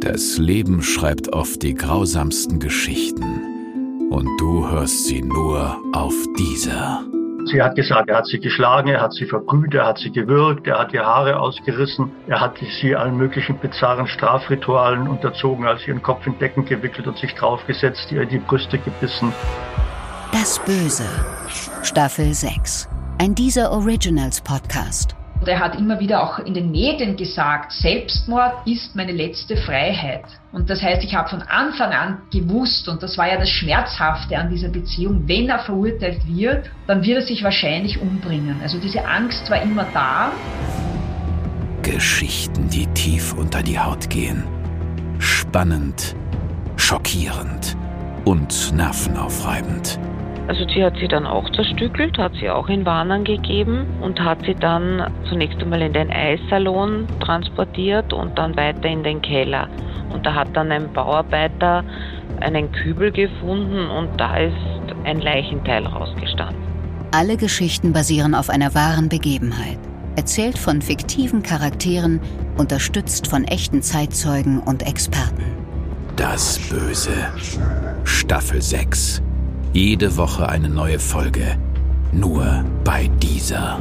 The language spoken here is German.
Das Leben schreibt oft die grausamsten Geschichten und du hörst sie nur auf dieser. Sie hat gesagt, er hat sie geschlagen, er hat sie verbrüht, er hat sie gewürgt, er hat ihr Haare ausgerissen, er hat sie allen möglichen bizarren Strafritualen unterzogen, als ihren Kopf in Decken gewickelt und sich draufgesetzt, ihr die Brüste gebissen. Das Böse. Staffel 6. Ein dieser Originals Podcast. Er hat immer wieder auch in den Medien gesagt, Selbstmord ist meine letzte Freiheit. Und das heißt, ich habe von Anfang an gewusst, und das war ja das Schmerzhafte an dieser Beziehung, wenn er verurteilt wird, dann wird er sich wahrscheinlich umbringen. Also diese Angst war immer da. Geschichten, die tief unter die Haut gehen. Spannend, schockierend und nervenaufreibend. Also die hat sie dann auch zerstückelt, hat sie auch in Warnern gegeben und hat sie dann zunächst einmal in den Eissalon transportiert und dann weiter in den Keller. Und da hat dann ein Bauarbeiter einen Kübel gefunden und da ist ein Leichenteil rausgestanden. Alle Geschichten basieren auf einer wahren Begebenheit. Erzählt von fiktiven Charakteren, unterstützt von echten Zeitzeugen und Experten. Das Böse. Staffel 6. Jede Woche eine neue Folge. Nur bei dieser.